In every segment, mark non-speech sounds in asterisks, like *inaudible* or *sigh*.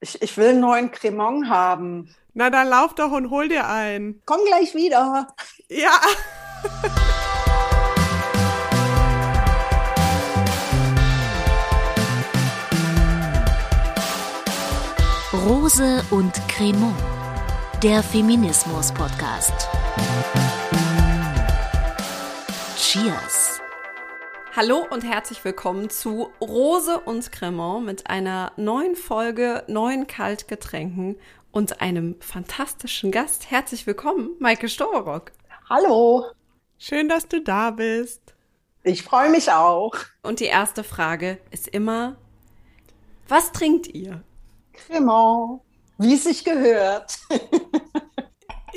Ich, ich will einen neuen Cremant haben. Na, dann lauf doch und hol dir einen. Komm gleich wieder. Ja. Rose und Cremant, der Feminismus-Podcast. Cheers. Hallo und herzlich willkommen zu Rose und Cremant mit einer neuen Folge, neuen Kaltgetränken und einem fantastischen Gast. Herzlich willkommen, Maike Storock. Hallo. Schön, dass du da bist. Ich freue mich auch. Und die erste Frage ist immer, was trinkt ihr? Cremant, wie es sich gehört. *laughs*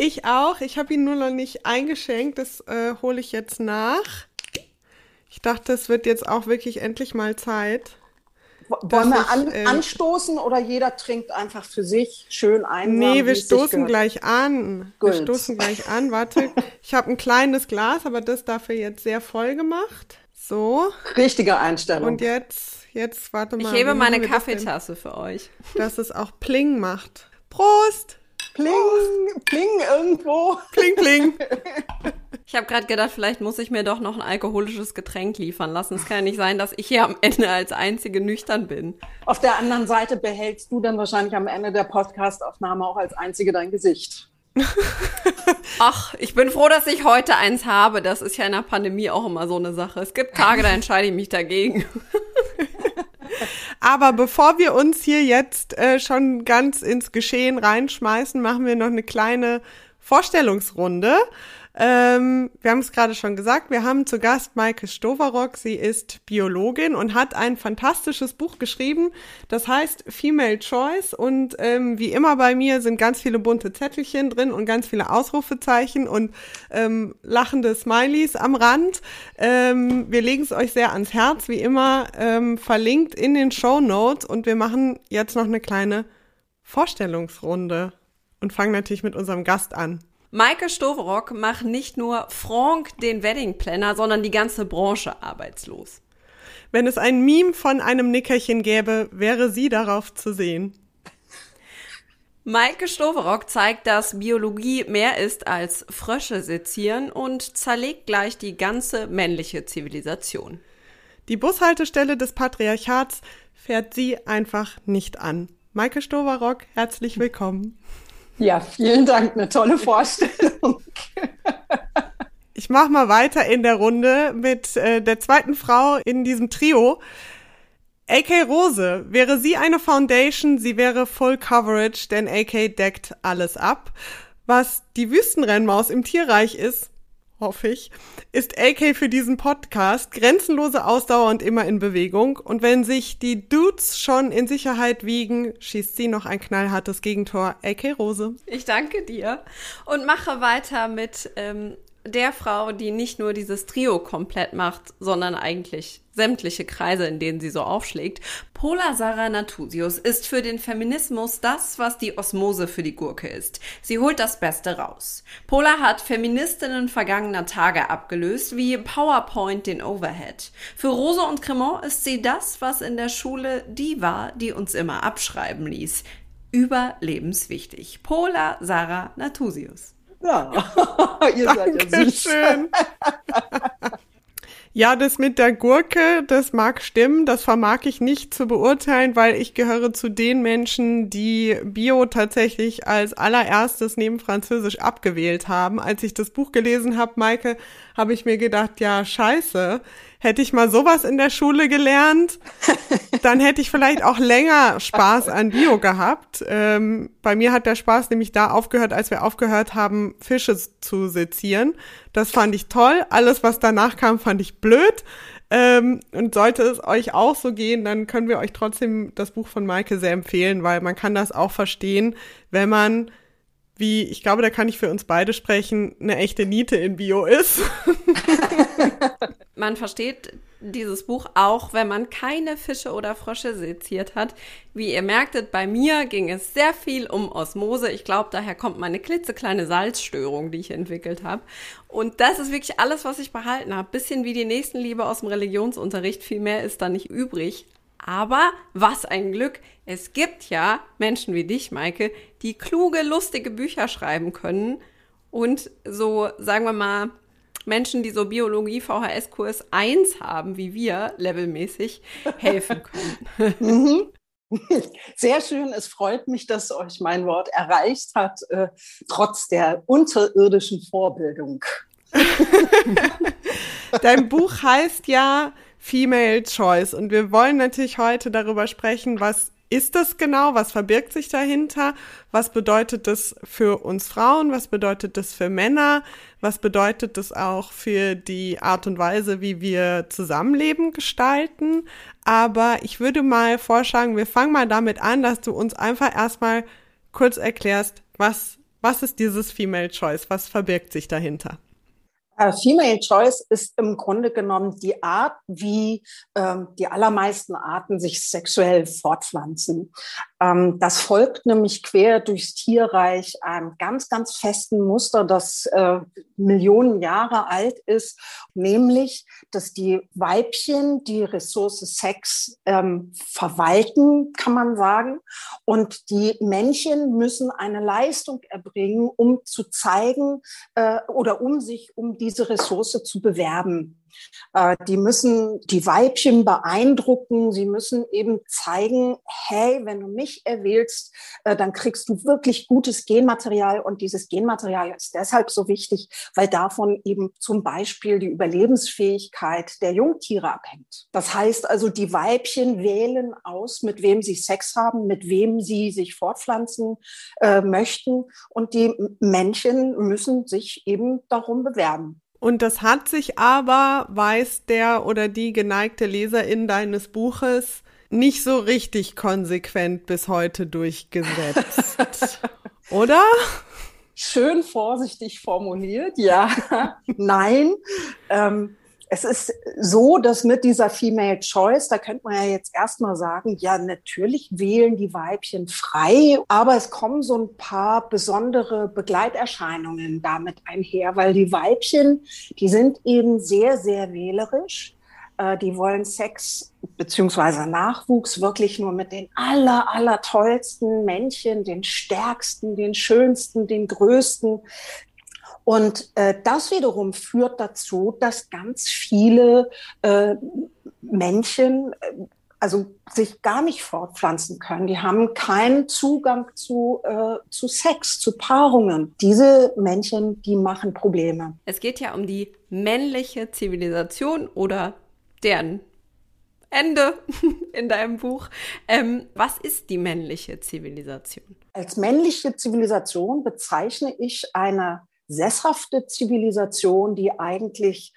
Ich auch. Ich habe ihn nur noch nicht eingeschenkt. Das äh, hole ich jetzt nach. Ich dachte, es wird jetzt auch wirklich endlich mal Zeit. Wollen wir an, ich, äh, anstoßen oder jeder trinkt einfach für sich schön ein? Nee, wir stoßen gleich an. Gut. Wir stoßen gleich an. Warte, *laughs* ich habe ein kleines Glas, aber das dafür jetzt sehr voll gemacht. So. Richtige Einstellung. Und jetzt, jetzt, warte mal. Ich hebe meine? Kaffeetasse für euch. Dass es auch Pling macht. Prost! Pling, pling irgendwo. Pling, pling. *laughs* Ich habe gerade gedacht, vielleicht muss ich mir doch noch ein alkoholisches Getränk liefern lassen. Es kann ja nicht sein, dass ich hier am Ende als einzige nüchtern bin. Auf der anderen Seite behältst du dann wahrscheinlich am Ende der Podcastaufnahme auch als einzige dein Gesicht. *laughs* *laughs* Ach, ich bin froh, dass ich heute eins habe. Das ist ja in der Pandemie auch immer so eine Sache. Es gibt Tage, da entscheide ich mich dagegen. *laughs* Aber bevor wir uns hier jetzt äh, schon ganz ins Geschehen reinschmeißen, machen wir noch eine kleine Vorstellungsrunde. Ähm, wir haben es gerade schon gesagt, wir haben zu Gast Maike Stoverock. Sie ist Biologin und hat ein fantastisches Buch geschrieben. Das heißt Female Choice. Und ähm, wie immer bei mir sind ganz viele bunte Zettelchen drin und ganz viele Ausrufezeichen und ähm, lachende Smileys am Rand. Ähm, wir legen es euch sehr ans Herz, wie immer ähm, verlinkt in den Show Notes. Und wir machen jetzt noch eine kleine Vorstellungsrunde und fangen natürlich mit unserem Gast an. Maike Stoverock macht nicht nur Franck den Wedding Planner, sondern die ganze Branche arbeitslos. Wenn es ein Meme von einem Nickerchen gäbe, wäre sie darauf zu sehen. Maike Stoverock zeigt, dass Biologie mehr ist als Frösche sezieren und zerlegt gleich die ganze männliche Zivilisation. Die Bushaltestelle des Patriarchats fährt sie einfach nicht an. Maike Stoverock, herzlich willkommen. Ja, vielen Dank, eine tolle *laughs* Vorstellung. Ich mache mal weiter in der Runde mit äh, der zweiten Frau in diesem Trio. AK Rose, wäre sie eine Foundation, sie wäre Full Coverage, denn AK deckt alles ab. Was die Wüstenrennmaus im Tierreich ist, hoffe ich, ist AK für diesen Podcast grenzenlose Ausdauer und immer in Bewegung. Und wenn sich die Dudes schon in Sicherheit wiegen, schießt sie noch ein knallhartes Gegentor. AK Rose. Ich danke dir und mache weiter mit ähm, der Frau, die nicht nur dieses Trio komplett macht, sondern eigentlich sämtliche Kreise, in denen sie so aufschlägt. Pola Sarah Natusius ist für den Feminismus das, was die Osmose für die Gurke ist. Sie holt das Beste raus. Pola hat Feministinnen vergangener Tage abgelöst, wie PowerPoint den Overhead. Für Rose und Cremant ist sie das, was in der Schule die war, die uns immer abschreiben ließ. Überlebenswichtig. Pola Sarah Natusius. Ja, *laughs* ihr seid ja süß. Dankeschön. Ja, das mit der Gurke, das mag stimmen, das vermag ich nicht zu beurteilen, weil ich gehöre zu den Menschen, die Bio tatsächlich als allererstes neben Französisch abgewählt haben. Als ich das Buch gelesen habe, Maike, habe ich mir gedacht, ja, scheiße, hätte ich mal sowas in der Schule gelernt, dann hätte ich vielleicht auch länger Spaß an Bio gehabt. Ähm, bei mir hat der Spaß nämlich da aufgehört, als wir aufgehört haben, Fische zu sezieren. Das fand ich toll. Alles, was danach kam, fand ich blöd. Ähm, und sollte es euch auch so gehen, dann können wir euch trotzdem das Buch von Maike sehr empfehlen, weil man kann das auch verstehen, wenn man wie, ich glaube, da kann ich für uns beide sprechen, eine echte Niete in Bio ist. *laughs* Man versteht dieses Buch auch, wenn man keine Fische oder Frösche seziert hat. Wie ihr merktet, bei mir ging es sehr viel um Osmose. Ich glaube, daher kommt meine klitzekleine Salzstörung, die ich entwickelt habe. Und das ist wirklich alles, was ich behalten habe. Bisschen wie die Nächstenliebe aus dem Religionsunterricht. Viel mehr ist da nicht übrig. Aber was ein Glück, Es gibt ja Menschen wie dich, Maike, die kluge, lustige Bücher schreiben können und so, sagen wir mal, Menschen, die so Biologie VHS-Kurs 1 haben, wie wir, levelmäßig, helfen *laughs* können. Mhm. Sehr schön. Es freut mich, dass euch mein Wort erreicht hat, äh, trotz der unterirdischen Vorbildung. *laughs* Dein Buch heißt ja Female Choice und wir wollen natürlich heute darüber sprechen, was ist das genau? Was verbirgt sich dahinter? Was bedeutet das für uns Frauen? Was bedeutet das für Männer? Was bedeutet das auch für die Art und Weise, wie wir Zusammenleben gestalten? Aber ich würde mal vorschlagen, wir fangen mal damit an, dass du uns einfach erstmal kurz erklärst, was, was ist dieses Female Choice? Was verbirgt sich dahinter? Äh, Female Choice ist im Grunde genommen die Art, wie ähm, die allermeisten Arten sich sexuell fortpflanzen. Ähm, das folgt nämlich quer durchs Tierreich einem ganz, ganz festen Muster, das äh, Millionen Jahre alt ist, nämlich, dass die Weibchen die Ressource Sex ähm, verwalten, kann man sagen, und die Männchen müssen eine Leistung erbringen, um zu zeigen äh, oder um sich um diese Ressource zu bewerben. Äh, die müssen die Weibchen beeindrucken. Sie müssen eben zeigen, hey, wenn du mich erwählst, äh, dann kriegst du wirklich gutes Genmaterial. Und dieses Genmaterial ist deshalb so wichtig, weil davon eben zum Beispiel die Überlebensfähigkeit der Jungtiere abhängt. Das heißt also, die Weibchen wählen aus, mit wem sie Sex haben, mit wem sie sich fortpflanzen äh, möchten. Und die Männchen müssen sich eben darum bewerben. Und das hat sich aber, weiß der oder die geneigte Leserin deines Buches, nicht so richtig konsequent bis heute durchgesetzt. *laughs* oder? Schön vorsichtig formuliert, ja. *laughs* Nein. Ähm, es ist so, dass mit dieser Female Choice, da könnte man ja jetzt erstmal sagen, ja, natürlich wählen die Weibchen frei, aber es kommen so ein paar besondere Begleiterscheinungen damit einher, weil die Weibchen, die sind eben sehr, sehr wählerisch. Äh, die wollen Sex beziehungsweise Nachwuchs wirklich nur mit den aller, aller tollsten Männchen, den stärksten, den schönsten, den größten. Und äh, das wiederum führt dazu, dass ganz viele äh, Männchen äh, also sich gar nicht fortpflanzen können. Die haben keinen Zugang zu, äh, zu Sex, zu Paarungen. Diese Männchen, die machen Probleme. Es geht ja um die männliche Zivilisation oder deren Ende *laughs* in deinem Buch. Ähm, was ist die männliche Zivilisation? Als männliche Zivilisation bezeichne ich eine sesshafte Zivilisation, die eigentlich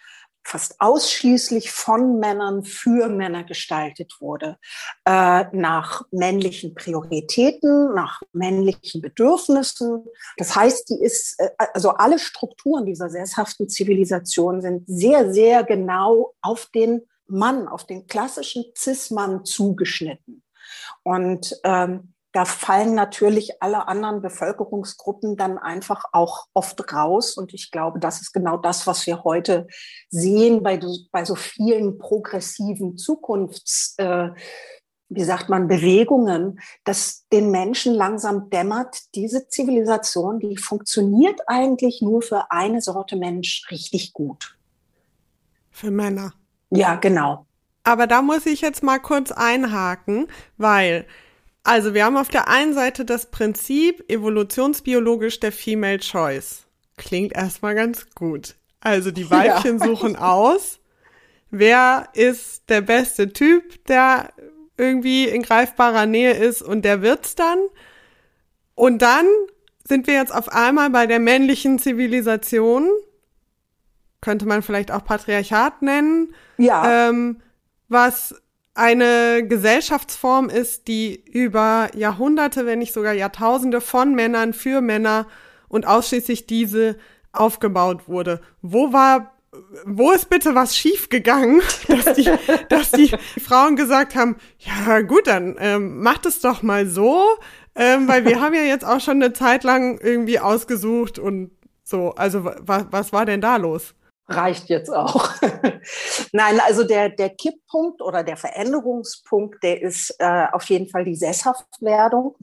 fast ausschließlich von Männern für Männer gestaltet wurde, äh, nach männlichen Prioritäten, nach männlichen Bedürfnissen. Das heißt, die ist, äh, also alle Strukturen dieser sesshaften Zivilisation sind sehr, sehr genau auf den Mann, auf den klassischen Cis-Mann zugeschnitten. Und ähm, da fallen natürlich alle anderen Bevölkerungsgruppen dann einfach auch oft raus. Und ich glaube, das ist genau das, was wir heute sehen bei, bei so vielen progressiven Zukunfts, äh, wie sagt man, Bewegungen, dass den Menschen langsam dämmert, diese Zivilisation, die funktioniert eigentlich nur für eine Sorte Mensch richtig gut. Für Männer. Ja, genau. Aber da muss ich jetzt mal kurz einhaken, weil also wir haben auf der einen Seite das Prinzip evolutionsbiologisch der Female Choice. Klingt erstmal ganz gut. Also die *laughs* Weibchen ja. suchen aus, wer ist der beste Typ, der irgendwie in greifbarer Nähe ist und der wird's dann. Und dann sind wir jetzt auf einmal bei der männlichen Zivilisation. Könnte man vielleicht auch Patriarchat nennen. Ja. Ähm, was eine Gesellschaftsform ist, die über Jahrhunderte, wenn nicht sogar Jahrtausende von Männern für Männer und ausschließlich diese aufgebaut wurde. Wo war wo ist bitte was schiefgegangen, *laughs* dass die, dass die Frauen gesagt haben, ja gut, dann ähm, macht es doch mal so, ähm, weil wir haben ja jetzt auch schon eine Zeit lang irgendwie ausgesucht und so. Also was, was war denn da los? Reicht jetzt auch. *laughs* Nein, also der, der Kipppunkt oder der Veränderungspunkt, der ist äh, auf jeden Fall die Sesshaftwerdung.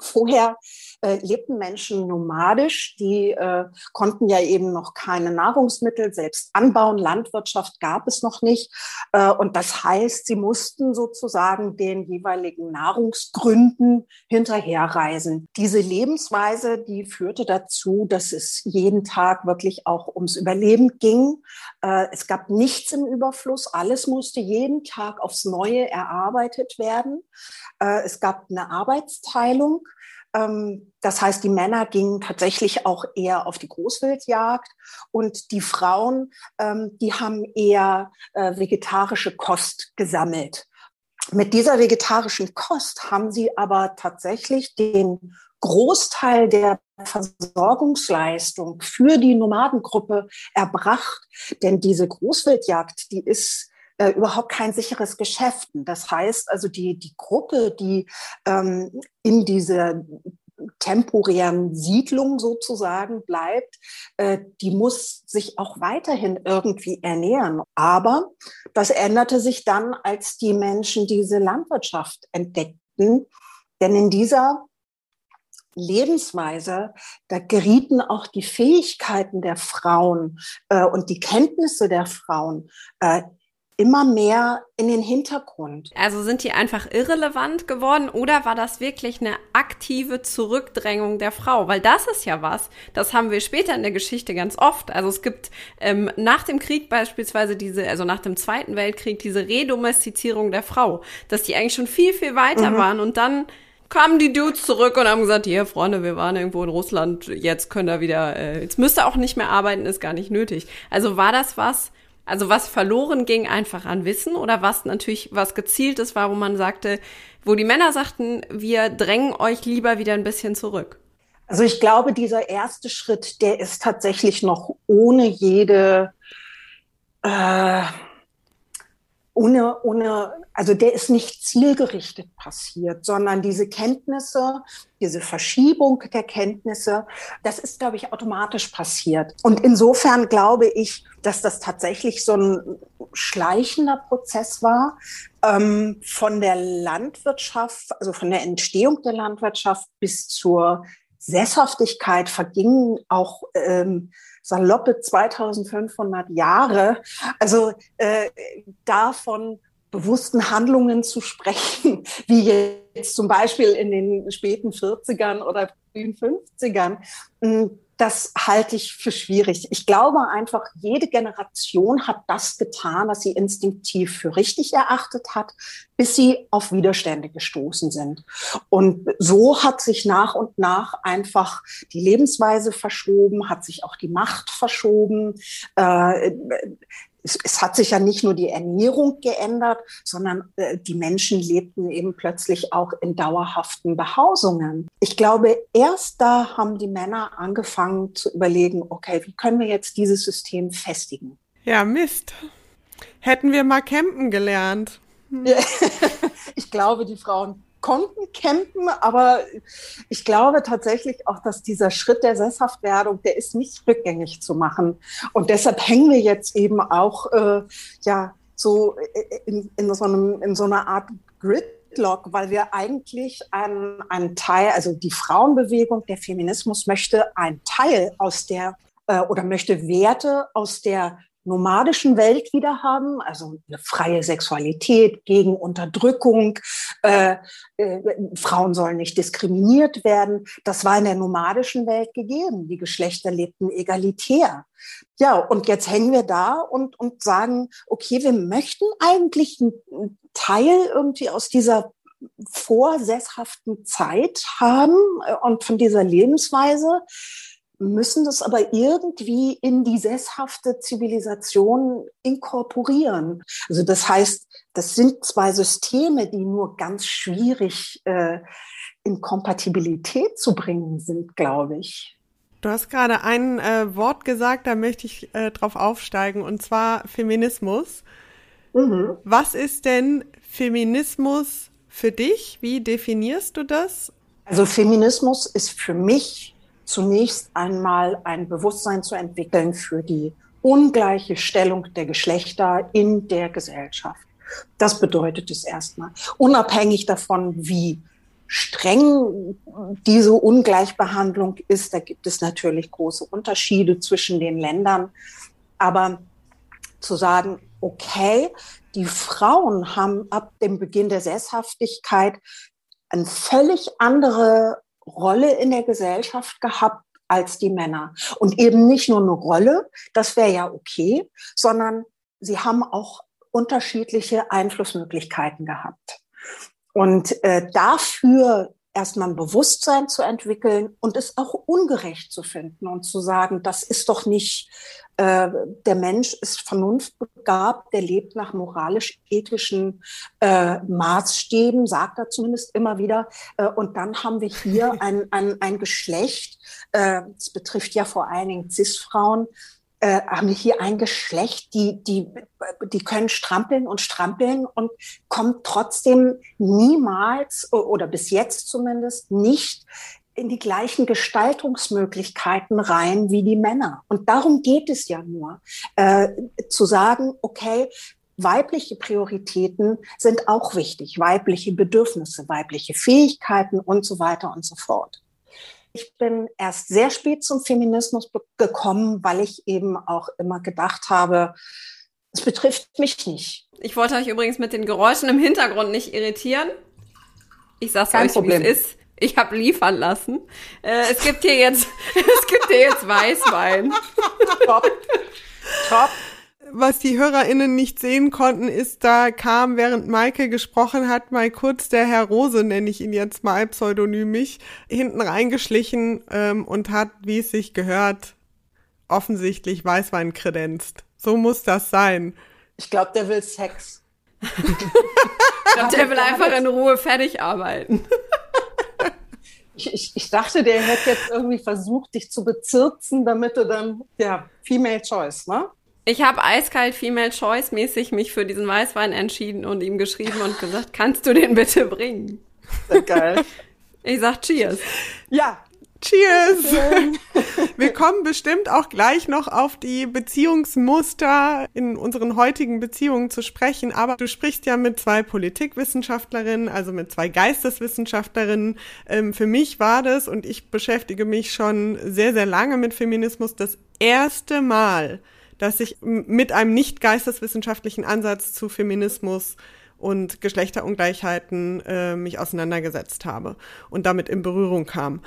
Vorher äh, lebten Menschen nomadisch, die äh, konnten ja eben noch keine Nahrungsmittel selbst anbauen, Landwirtschaft gab es noch nicht. Äh, und das heißt, sie mussten sozusagen den jeweiligen Nahrungsgründen hinterherreisen. Diese Lebensweise, die führte dazu, dass es jeden Tag wirklich auch ums Überleben ging. Äh, es gab nichts im Überfluss, alles musste jeden Tag aufs Neue erarbeitet werden. Äh, es gab eine Arbeitsteilung. Ähm, das heißt, die Männer gingen tatsächlich auch eher auf die Großwildjagd und die Frauen, ähm, die haben eher äh, vegetarische Kost gesammelt. Mit dieser vegetarischen Kost haben sie aber tatsächlich den Großteil der Versorgungsleistung für die Nomadengruppe erbracht. Denn diese Großwildjagd, die ist äh, überhaupt kein sicheres Geschäft. Das heißt also, die, die Gruppe, die ähm, in dieser temporären Siedlung sozusagen bleibt, äh, die muss sich auch weiterhin irgendwie ernähren. Aber das änderte sich dann, als die Menschen diese Landwirtschaft entdeckten. Denn in dieser Lebensweise, da gerieten auch die Fähigkeiten der Frauen äh, und die Kenntnisse der Frauen äh, immer mehr in den Hintergrund. Also sind die einfach irrelevant geworden oder war das wirklich eine aktive Zurückdrängung der Frau? Weil das ist ja was, das haben wir später in der Geschichte ganz oft. Also es gibt ähm, nach dem Krieg beispielsweise diese, also nach dem Zweiten Weltkrieg diese Redomestizierung der Frau, dass die eigentlich schon viel, viel weiter mhm. waren und dann kamen die Dudes zurück und haben gesagt, hier Freunde, wir waren irgendwo in Russland, jetzt könnt ihr wieder, äh, jetzt müsst ihr auch nicht mehr arbeiten, ist gar nicht nötig. Also war das was, also was verloren ging einfach an Wissen oder was natürlich was gezieltes war, wo man sagte, wo die Männer sagten, wir drängen euch lieber wieder ein bisschen zurück. Also ich glaube, dieser erste Schritt, der ist tatsächlich noch ohne jede äh, ohne, ohne, also der ist nicht zielgerichtet passiert, sondern diese Kenntnisse, diese Verschiebung der Kenntnisse, das ist, glaube ich, automatisch passiert. Und insofern glaube ich, dass das tatsächlich so ein schleichender Prozess war, ähm, von der Landwirtschaft, also von der Entstehung der Landwirtschaft bis zur Sesshaftigkeit vergingen auch ähm, saloppe 2500 Jahre. Also äh, davon bewussten Handlungen zu sprechen, *laughs* wie jetzt zum Beispiel in den späten 40ern oder frühen 50ern, das halte ich für schwierig. Ich glaube einfach, jede Generation hat das getan, was sie instinktiv für richtig erachtet hat, bis sie auf Widerstände gestoßen sind. Und so hat sich nach und nach einfach die Lebensweise verschoben, hat sich auch die Macht verschoben. Äh, es, es, hat sich ja nicht nur die Ernährung geändert, sondern äh, die Menschen lebten eben plötzlich auch in dauerhaften Behausungen. Ich glaube, erst da haben die Männer angefangen zu überlegen, okay, wie können wir jetzt dieses System festigen? Ja, Mist. Hätten wir mal campen gelernt. *laughs* Hm. ich glaube, die Frauen konnten campen, aber ich glaube tatsächlich auch, dass dieser Schritt der Sesshaftwerdung, der ist nicht rückgängig zu machen. Und deshalb hängen wir jetzt eben auch äh, ja so in, in, so einem, in so einer Art Gridlock, weil wir eigentlich einen, einen Teil, also die Frauenbewegung, der Feminismus möchte einen Teil aus der äh, oder möchte Werte aus der nomadischen Welt wieder haben, also eine freie Sexualität gegen Unterdrückung, äh, äh, Frauen sollen nicht diskriminiert werden. Das war in der nomadischen Welt gegeben. Die Geschlechter lebten egalitär. Ja, und jetzt hängen wir da und, und sagen, okay, wir möchten eigentlich einen Teil irgendwie aus dieser vorsesshaften Zeit haben äh, und von dieser Lebensweise müssen das aber irgendwie in die sesshafte Zivilisation inkorporieren. Also das heißt, das sind zwei Systeme, die nur ganz schwierig äh, in Kompatibilität zu bringen sind, glaube ich. Du hast gerade ein äh, Wort gesagt, da möchte ich äh, drauf aufsteigen, und zwar Feminismus. Mhm. Was ist denn Feminismus für dich? Wie definierst du das? Also Feminismus ist für mich zunächst einmal ein Bewusstsein zu entwickeln für die ungleiche Stellung der Geschlechter in der Gesellschaft. Das bedeutet es erstmal. Unabhängig davon, wie streng diese Ungleichbehandlung ist, da gibt es natürlich große Unterschiede zwischen den Ländern. Aber zu sagen, okay, die Frauen haben ab dem Beginn der Sesshaftigkeit eine völlig andere Rolle in der Gesellschaft gehabt als die Männer. Und eben nicht nur eine Rolle, das wäre ja okay, sondern sie haben auch unterschiedliche Einflussmöglichkeiten gehabt. Und äh, dafür erstmal ein Bewusstsein zu entwickeln und es auch ungerecht zu finden und zu sagen, das ist doch nicht, äh, der Mensch ist vernunftbegabt, der lebt nach moralisch-ethischen äh, Maßstäben, sagt er zumindest immer wieder. Äh, und dann haben wir hier *laughs* ein, ein, ein Geschlecht, äh, das betrifft ja vor allen Dingen CIS-Frauen, äh, haben wir hier ein Geschlecht, die, die, die können strampeln und strampeln und kommen trotzdem niemals oder bis jetzt zumindest nicht in die gleichen Gestaltungsmöglichkeiten rein wie die Männer. Und darum geht es ja nur, äh, zu sagen, okay, weibliche Prioritäten sind auch wichtig, weibliche Bedürfnisse, weibliche Fähigkeiten und so weiter und so fort. Ich bin erst sehr spät zum Feminismus gekommen, weil ich eben auch immer gedacht habe, es betrifft mich nicht. Ich wollte euch übrigens mit den Geräuschen im Hintergrund nicht irritieren. Ich sag's Kein euch, wie es ist. Ich habe liefern lassen. Äh, es gibt hier jetzt, *laughs* es gibt hier jetzt Weißwein. Top. Top was die HörerInnen nicht sehen konnten, ist, da kam, während Maike gesprochen hat, mal kurz der Herr Rose, nenne ich ihn jetzt mal pseudonymisch, hinten reingeschlichen ähm, und hat, wie es sich gehört, offensichtlich Weißwein kredenzt. So muss das sein. Ich glaube, der will Sex. *laughs* ich glaube, der will einfach in Ruhe fertig arbeiten. Ich, ich, ich, dachte, der hätte jetzt irgendwie versucht, dich zu bezirzen, damit du dann, ja, Female Choice, ne? Ich habe eiskalt Female Choice mäßig mich für diesen Weißwein entschieden und ihm geschrieben und gesagt, kannst du den bitte bringen? *laughs* Sehr geil. Ich sag Cheers. Ja. Cheers! *laughs* Wir kommen bestimmt auch gleich noch auf die Beziehungsmuster in unseren heutigen Beziehungen zu sprechen, aber du sprichst ja mit zwei Politikwissenschaftlerinnen, also mit zwei Geisteswissenschaftlerinnen. Ähm, für mich war das, und ich beschäftige mich schon sehr, sehr lange mit Feminismus, das erste Mal, dass ich mit einem nicht geisteswissenschaftlichen Ansatz zu Feminismus und Geschlechterungleichheiten äh, mich auseinandergesetzt habe und damit in Berührung kam.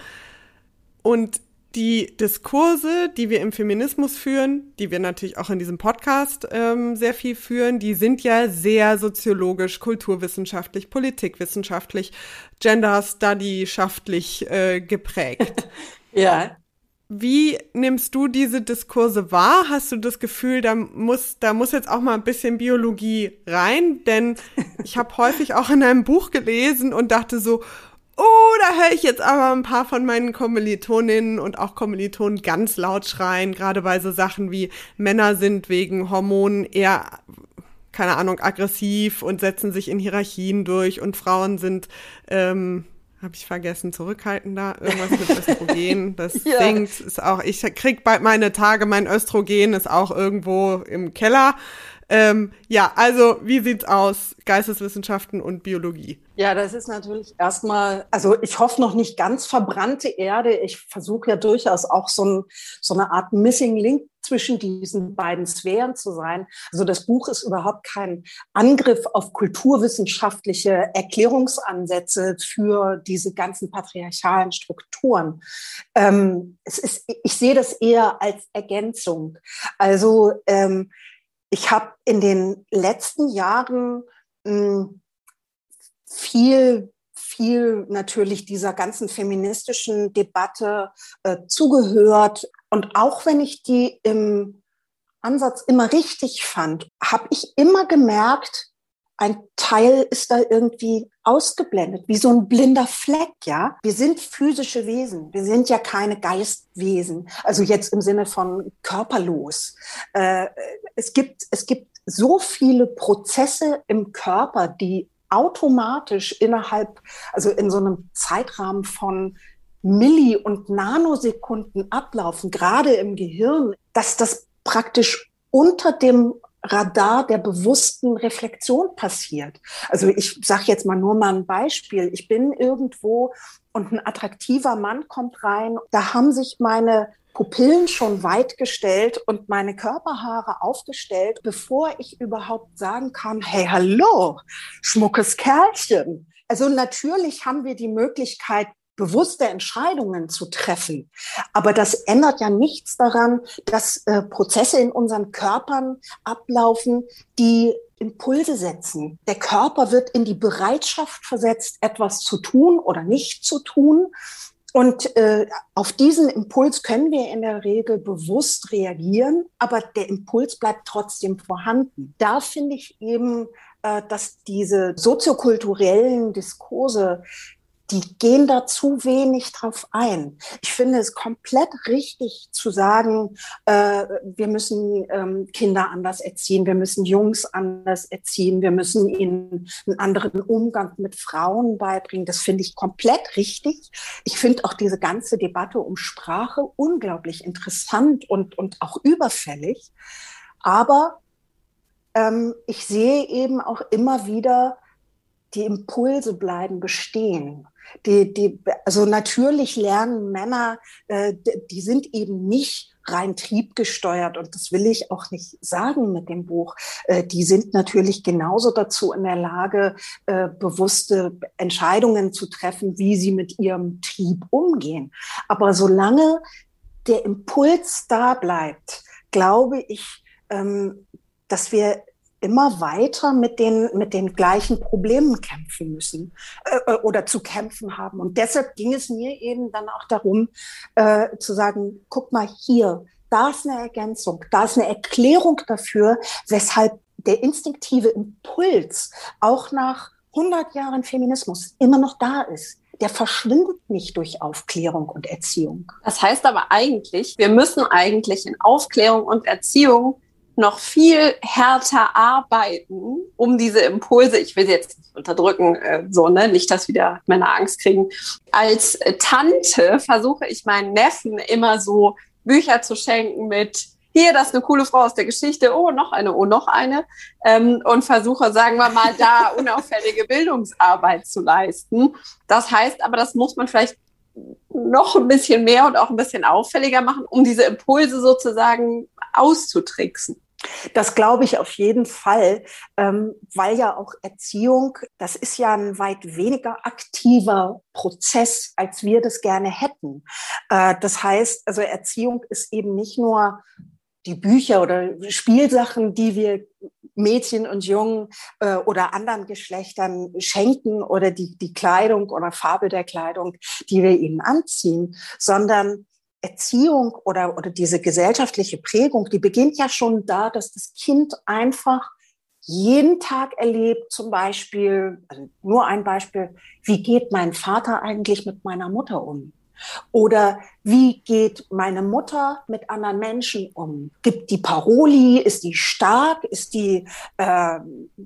Und die Diskurse, die wir im Feminismus führen, die wir natürlich auch in diesem Podcast ähm, sehr viel führen, die sind ja sehr soziologisch, kulturwissenschaftlich, politikwissenschaftlich, gender-study-schaftlich äh, geprägt. *laughs* ja. Wie nimmst du diese Diskurse wahr? Hast du das Gefühl, da muss, da muss jetzt auch mal ein bisschen Biologie rein? Denn ich habe häufig auch in einem Buch gelesen und dachte so, oh, da höre ich jetzt aber ein paar von meinen Kommilitoninnen und auch Kommilitonen ganz laut schreien, gerade bei so Sachen wie Männer sind wegen Hormonen eher keine Ahnung, aggressiv und setzen sich in Hierarchien durch und Frauen sind ähm, habe ich vergessen, zurückhaltender, irgendwas mit *laughs* Östrogen, das ja. sinkt, ist auch, ich krieg bald meine Tage, mein Östrogen ist auch irgendwo im Keller. Ähm, ja, also wie sieht's aus? Geisteswissenschaften und Biologie. Ja, das ist natürlich erstmal, also ich hoffe noch nicht ganz verbrannte Erde. Ich versuche ja durchaus auch so, ein, so eine Art Missing Link zwischen diesen beiden Sphären zu sein. Also das Buch ist überhaupt kein Angriff auf kulturwissenschaftliche Erklärungsansätze für diese ganzen patriarchalen Strukturen. Ähm, es ist, ich sehe das eher als Ergänzung. Also ähm, ich habe in den letzten Jahren mh, hm, viel viel natürlich dieser ganzen feministischen Debatte äh, zugehört. Und auch wenn ich die im Ansatz immer richtig fand, habe ich immer gemerkt, ein Teil ist da irgendwie ausgeblendet, wie so ein blinder Fleck, ja. Wir sind physische Wesen. Wir sind ja keine Geistwesen. Also jetzt im Sinne von körperlos. Äh, es gibt, es gibt so viele Prozesse im Körper, die automatisch innerhalb, also in so einem Zeitrahmen von Milli- und Nanosekunden ablaufen, gerade im Gehirn, dass das praktisch unter dem Radar der bewussten Reflexion passiert. Also ich sage jetzt mal nur mal ein Beispiel. Ich bin irgendwo und ein attraktiver Mann kommt rein. Da haben sich meine Pupillen schon weit gestellt und meine Körperhaare aufgestellt, bevor ich überhaupt sagen kann, hey, hallo, schmuckes Kerlchen. Also natürlich haben wir die Möglichkeit, bewusste Entscheidungen zu treffen. Aber das ändert ja nichts daran, dass äh, Prozesse in unseren Körpern ablaufen, die Impulse setzen. Der Körper wird in die Bereitschaft versetzt, etwas zu tun oder nicht zu tun. Und äh, auf diesen Impuls können wir in der Regel bewusst reagieren, aber der Impuls bleibt trotzdem vorhanden. Da finde ich eben, äh, dass diese soziokulturellen Diskurse die gehen da zu wenig drauf ein. Ich finde es komplett richtig zu sagen, äh, wir müssen ähm, Kinder anders erziehen, wir müssen Jungs anders erziehen, wir müssen ihnen einen anderen Umgang mit Frauen beibringen. Das finde ich komplett richtig. Ich finde auch diese ganze Debatte um Sprache unglaublich interessant und, und auch überfällig. Aber ähm, ich sehe eben auch immer wieder, die Impulse bleiben bestehen. Die, die, also natürlich lernen Männer, äh, die sind eben nicht rein triebgesteuert und das will ich auch nicht sagen mit dem Buch. Äh, die sind natürlich genauso dazu in der Lage, äh, bewusste Entscheidungen zu treffen, wie sie mit ihrem Trieb umgehen. Aber solange der Impuls da bleibt, glaube ich, ähm, dass wir immer weiter mit den, mit den gleichen Problemen kämpfen müssen äh, äh, oder zu kämpfen haben. Und deshalb ging es mir eben dann auch darum, äh, zu sagen, guck mal hier, da ist eine Ergänzung, da ist eine Erklärung dafür, weshalb der instinktive Impuls auch nach 100 Jahren Feminismus immer noch da ist der verschwindet nicht durch Aufklärung und Erziehung. Das heißt aber eigentlich, wir müssen eigentlich in Aufklärung und Erziehung noch viel härter arbeiten, um diese Impulse, ich will sie jetzt nicht unterdrücken, äh, so, ne, nicht, dass wieder Männer Angst kriegen. Als Tante versuche ich meinen Neffen immer so Bücher zu schenken mit hier, das ist eine coole Frau aus der Geschichte, oh, noch eine, oh, noch eine, ähm, und versuche, sagen wir mal, da *laughs* unauffällige Bildungsarbeit zu leisten. Das heißt aber, das muss man vielleicht noch ein bisschen mehr und auch ein bisschen auffälliger machen, um diese Impulse sozusagen auszutricksen. Das glaube ich auf jeden Fall, ähm, weil ja auch Erziehung, das ist ja ein weit weniger aktiver Prozess, als wir das gerne hätten. Äh, das heißt, also Erziehung ist eben nicht nur die Bücher oder Spielsachen, die wir Mädchen und Jungen äh, oder anderen Geschlechtern schenken oder die, die Kleidung oder Farbe der Kleidung, die wir ihnen anziehen, sondern Erziehung oder, oder diese gesellschaftliche Prägung, die beginnt ja schon da, dass das Kind einfach jeden Tag erlebt, zum Beispiel, also nur ein Beispiel, wie geht mein Vater eigentlich mit meiner Mutter um? Oder wie geht meine Mutter mit anderen Menschen um? Gibt die Paroli? Ist die stark? Ist die äh,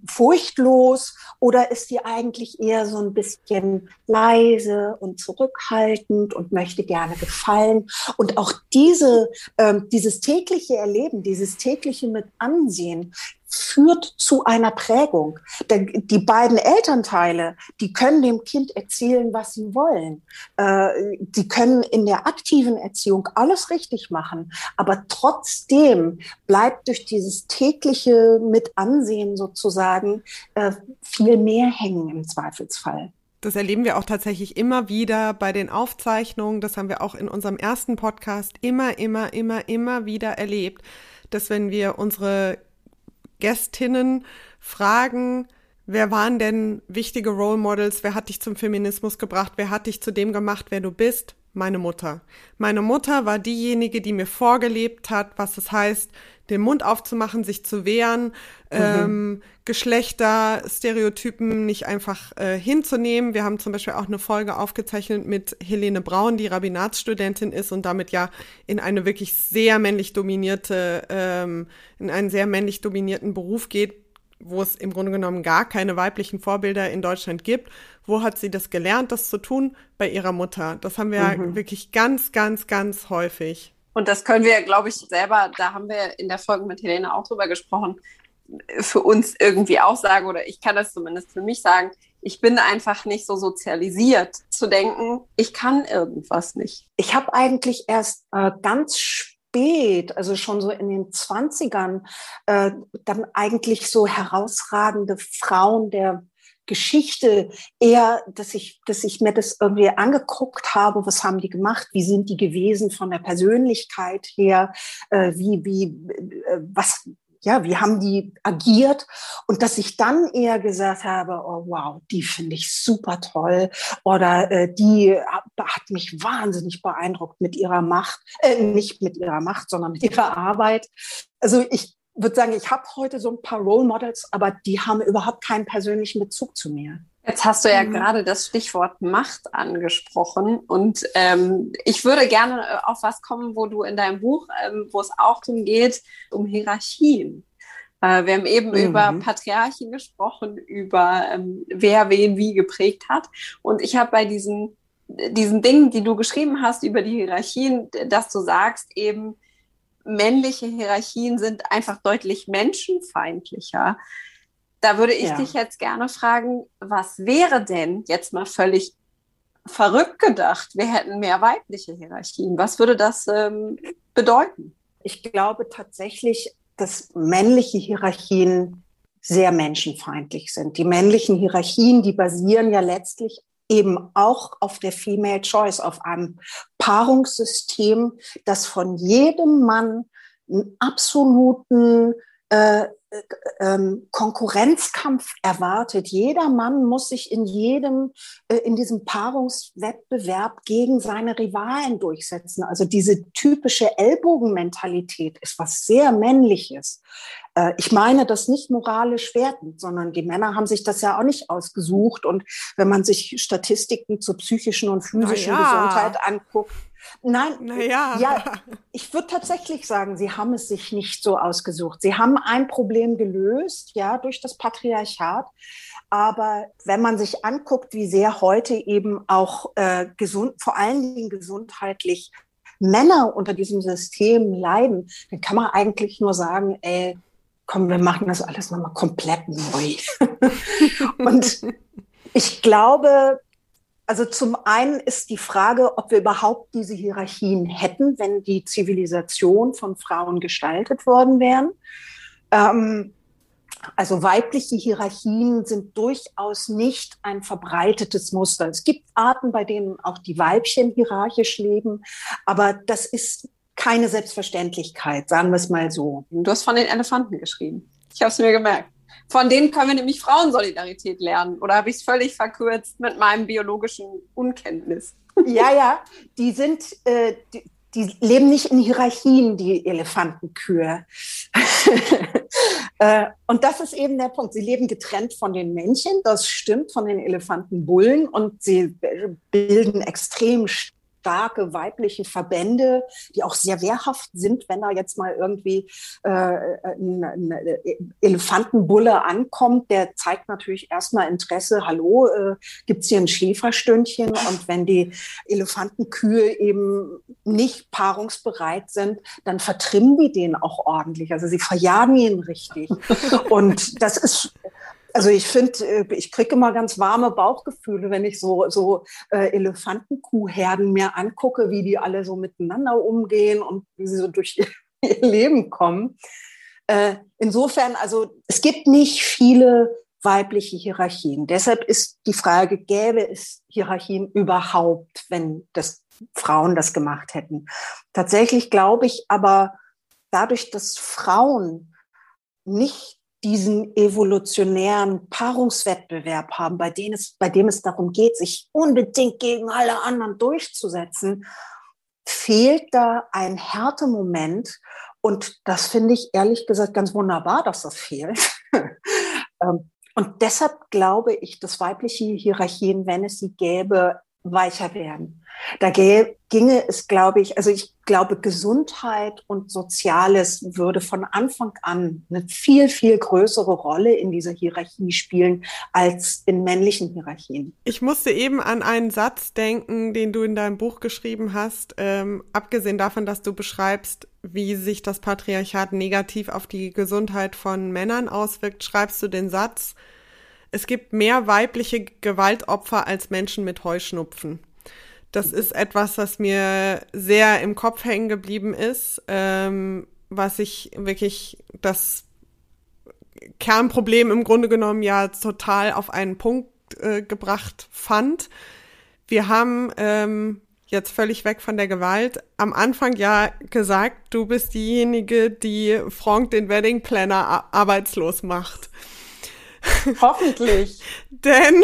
furchtlos? Oder ist die eigentlich eher so ein bisschen leise und zurückhaltend und möchte gerne gefallen? Und auch diese, äh, dieses tägliche Erleben, dieses tägliche mit Ansehen, führt zu einer Prägung. Denn die beiden Elternteile, die können dem Kind erzählen, was sie wollen. Äh, die können in der aktiven Erziehung alles richtig machen. Aber trotzdem bleibt durch dieses tägliche Mitansehen sozusagen äh, viel mehr hängen im Zweifelsfall. Das erleben wir auch tatsächlich immer wieder bei den Aufzeichnungen. Das haben wir auch in unserem ersten Podcast immer, immer, immer, immer wieder erlebt, dass wenn wir unsere Gästinnen fragen, wer waren denn wichtige Role Models, wer hat dich zum Feminismus gebracht, wer hat dich zu dem gemacht, wer du bist? Meine Mutter. Meine Mutter war diejenige, die mir vorgelebt hat, was es heißt, den Mund aufzumachen, sich zu wehren, mhm. ähm, Geschlechterstereotypen nicht einfach äh, hinzunehmen. Wir haben zum Beispiel auch eine Folge aufgezeichnet mit Helene Braun, die Rabbinatsstudentin ist und damit ja in eine wirklich sehr männlich dominierte, ähm, in einen sehr männlich dominierten Beruf geht, wo es im Grunde genommen gar keine weiblichen Vorbilder in Deutschland gibt. Wo hat sie das gelernt, das zu tun? Bei ihrer Mutter. Das haben wir mhm. wirklich ganz, ganz, ganz häufig. Und das können wir, glaube ich, selber, da haben wir in der Folge mit Helene auch drüber gesprochen, für uns irgendwie auch sagen, oder ich kann das zumindest für mich sagen, ich bin einfach nicht so sozialisiert zu denken, ich kann irgendwas nicht. Ich habe eigentlich erst äh, ganz spät, also schon so in den 20ern, äh, dann eigentlich so herausragende Frauen der Geschichte eher, dass ich, dass ich mir das irgendwie angeguckt habe, was haben die gemacht, wie sind die gewesen von der Persönlichkeit her, äh, wie, wie, äh, was, ja, wie haben die agiert und dass ich dann eher gesagt habe, oh wow, die finde ich super toll oder äh, die hat mich wahnsinnig beeindruckt mit ihrer Macht, äh, nicht mit ihrer Macht, sondern mit ihrer Arbeit. Also ich würde sagen, ich habe heute so ein paar Role Models, aber die haben überhaupt keinen persönlichen Bezug zu mir. Jetzt hast du ja mhm. gerade das Stichwort Macht angesprochen und ähm, ich würde gerne auf was kommen, wo du in deinem Buch, ähm, wo es auch darum geht, um Hierarchien. Äh, wir haben eben mhm. über Patriarchen gesprochen, über ähm, wer wen wie geprägt hat. Und ich habe bei diesen, diesen Dingen, die du geschrieben hast über die Hierarchien, dass du sagst eben, männliche Hierarchien sind einfach deutlich menschenfeindlicher. Da würde ich ja. dich jetzt gerne fragen, was wäre denn jetzt mal völlig verrückt gedacht, wir hätten mehr weibliche Hierarchien? Was würde das ähm, bedeuten? Ich glaube tatsächlich, dass männliche Hierarchien sehr menschenfeindlich sind. Die männlichen Hierarchien, die basieren ja letztlich eben auch auf der Female Choice, auf einem Paarungssystem, das von jedem Mann einen absoluten äh, ähm, Konkurrenzkampf erwartet. Jeder Mann muss sich in jedem, äh, in diesem Paarungswettbewerb gegen seine Rivalen durchsetzen. Also diese typische Ellbogenmentalität ist was sehr Männliches. Äh, ich meine das nicht moralisch wertend, sondern die Männer haben sich das ja auch nicht ausgesucht. Und wenn man sich Statistiken zur psychischen und physischen ja. Gesundheit anguckt, Nein, naja. ja, *laughs* ich würde tatsächlich sagen, sie haben es sich nicht so ausgesucht. Sie haben ein Problem gelöst, ja, durch das Patriarchat. Aber wenn man sich anguckt, wie sehr heute eben auch äh, gesund, vor allen Dingen gesundheitlich Männer unter diesem System leiden, dann kann man eigentlich nur sagen, ey, komm, wir machen das alles nochmal komplett neu. *laughs* Und ich glaube, also zum einen ist die Frage, ob wir überhaupt diese Hierarchien hätten, wenn die Zivilisation von Frauen gestaltet worden wären. Ähm, also weibliche Hierarchien sind durchaus nicht ein verbreitetes Muster. Es gibt Arten, bei denen auch die Weibchen hierarchisch leben, aber das ist keine Selbstverständlichkeit, sagen wir es mal so. Du hast von den Elefanten geschrieben. Ich habe es mir gemerkt. Von denen können wir nämlich Frauensolidarität lernen. Oder habe ich es völlig verkürzt mit meinem biologischen Unkenntnis? Ja, ja, die sind, äh, die, die leben nicht in Hierarchien, die Elefantenkühe. *laughs* äh, und das ist eben der Punkt. Sie leben getrennt von den Männchen, das stimmt, von den Elefantenbullen und sie bilden extrem starke weibliche Verbände, die auch sehr wehrhaft sind, wenn da jetzt mal irgendwie äh, ein, ein Elefantenbulle ankommt. Der zeigt natürlich erstmal Interesse, hallo, äh, gibt es hier ein Schläferstündchen? Und wenn die Elefantenkühe eben nicht paarungsbereit sind, dann vertrimmen die den auch ordentlich. Also sie verjagen ihn richtig. *laughs* Und das ist also ich finde, äh, ich kriege immer ganz warme Bauchgefühle, wenn ich so, so äh, Elefantenkuhherden mir angucke, wie die alle so miteinander umgehen und wie sie so durch *laughs* ihr, Leben kommen. Äh, insofern, also es gibt nicht viele weibliche Hierarchien. Deshalb ist die Frage, gäbe es Hierarchien überhaupt, wenn das Frauen das gemacht hätten? Tatsächlich glaube ich aber, dadurch, dass Frauen nicht diesen evolutionären Paarungswettbewerb haben, bei dem, es, bei dem es darum geht, sich unbedingt gegen alle anderen durchzusetzen, fehlt da ein Härtemoment. Und das finde ich ehrlich gesagt ganz wunderbar, dass das fehlt. *laughs* Ähm, und deshalb glaube ich, dass weibliche Hierarchien, wenn es sie gäbe, weicher werden. Da ginge es, glaube ich, also ich glaube, Gesundheit und Soziales würde von Anfang an eine viel, viel größere Rolle in dieser Hierarchie spielen als in männlichen Hierarchien. Ich musste eben an einen Satz denken, den du in deinem Buch geschrieben hast, ähm, abgesehen davon, dass du beschreibst, wie sich das Patriarchat negativ auf die Gesundheit von Männern auswirkt, schreibst du den Satz, es gibt mehr weibliche Gewaltopfer als Menschen mit Heuschnupfen. Das ist etwas, was mir sehr im Kopf hängen geblieben ist, ähm, was ich wirklich das Kernproblem im Grunde genommen ja total auf einen Punkt äh, gebracht fand. Wir haben ähm, jetzt völlig weg von der Gewalt am Anfang ja gesagt, du bist diejenige, die Frank den Wedding Planner arbeitslos macht. *laughs* Hoffentlich. Denn *laughs*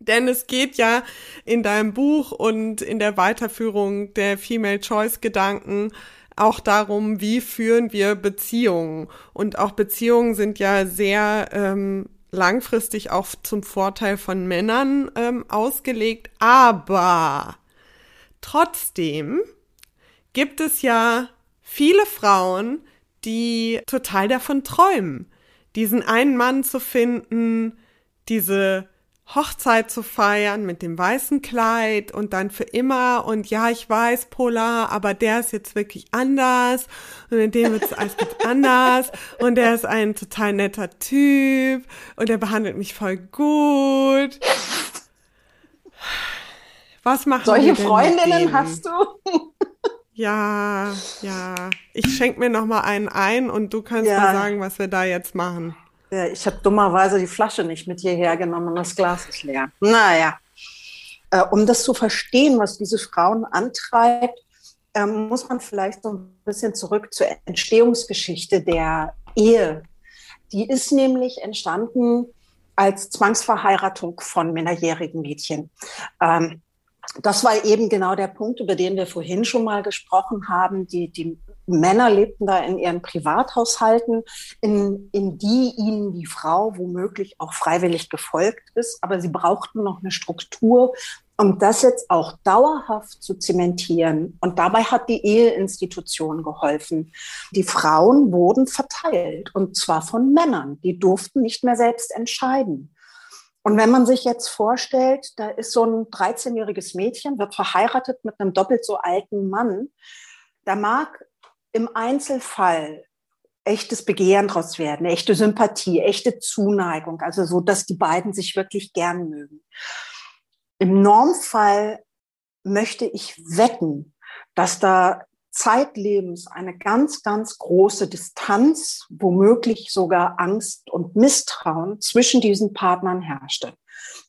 Denn es geht ja in deinem Buch und in der Weiterführung der Female Choice Gedanken auch darum, wie führen wir Beziehungen. Und auch Beziehungen sind ja sehr ähm, langfristig auch zum Vorteil von Männern ähm, ausgelegt. Aber trotzdem gibt es ja viele Frauen, die total davon träumen, diesen einen Mann zu finden, diese Hochzeit zu feiern mit dem weißen Kleid und dann für immer und ja, ich weiß, Polar, aber der ist jetzt wirklich anders und in dem wird es alles ganz anders und der ist ein total netter Typ und der behandelt mich voll gut. Was machen Solche Freundinnen hast du? Ja, ja. Ich schenk mir noch mal einen ein und du kannst ja. mir sagen, was wir da jetzt machen. Ja, ich habe dummerweise die Flasche nicht mit hierher genommen und das Glas ist leer. Naja, äh, um das zu verstehen, was diese Frauen antreibt, äh, muss man vielleicht so ein bisschen zurück zur Entstehungsgeschichte der Ehe. Die ist nämlich entstanden als Zwangsverheiratung von minderjährigen Mädchen. Ähm, das war eben genau der Punkt, über den wir vorhin schon mal gesprochen haben. Die, die Männer lebten da in ihren Privathaushalten, in, in die ihnen die Frau womöglich auch freiwillig gefolgt ist. Aber sie brauchten noch eine Struktur, um das jetzt auch dauerhaft zu zementieren. Und dabei hat die Eheinstitution geholfen. Die Frauen wurden verteilt, und zwar von Männern. Die durften nicht mehr selbst entscheiden. Und wenn man sich jetzt vorstellt, da ist so ein 13-jähriges Mädchen, wird verheiratet mit einem doppelt so alten Mann, da mag im Einzelfall echtes Begehren draus werden, echte Sympathie, echte Zuneigung, also so, dass die beiden sich wirklich gern mögen. Im Normfall möchte ich wetten, dass da zeitlebens eine ganz, ganz große Distanz, womöglich sogar Angst und Misstrauen zwischen diesen Partnern herrschte.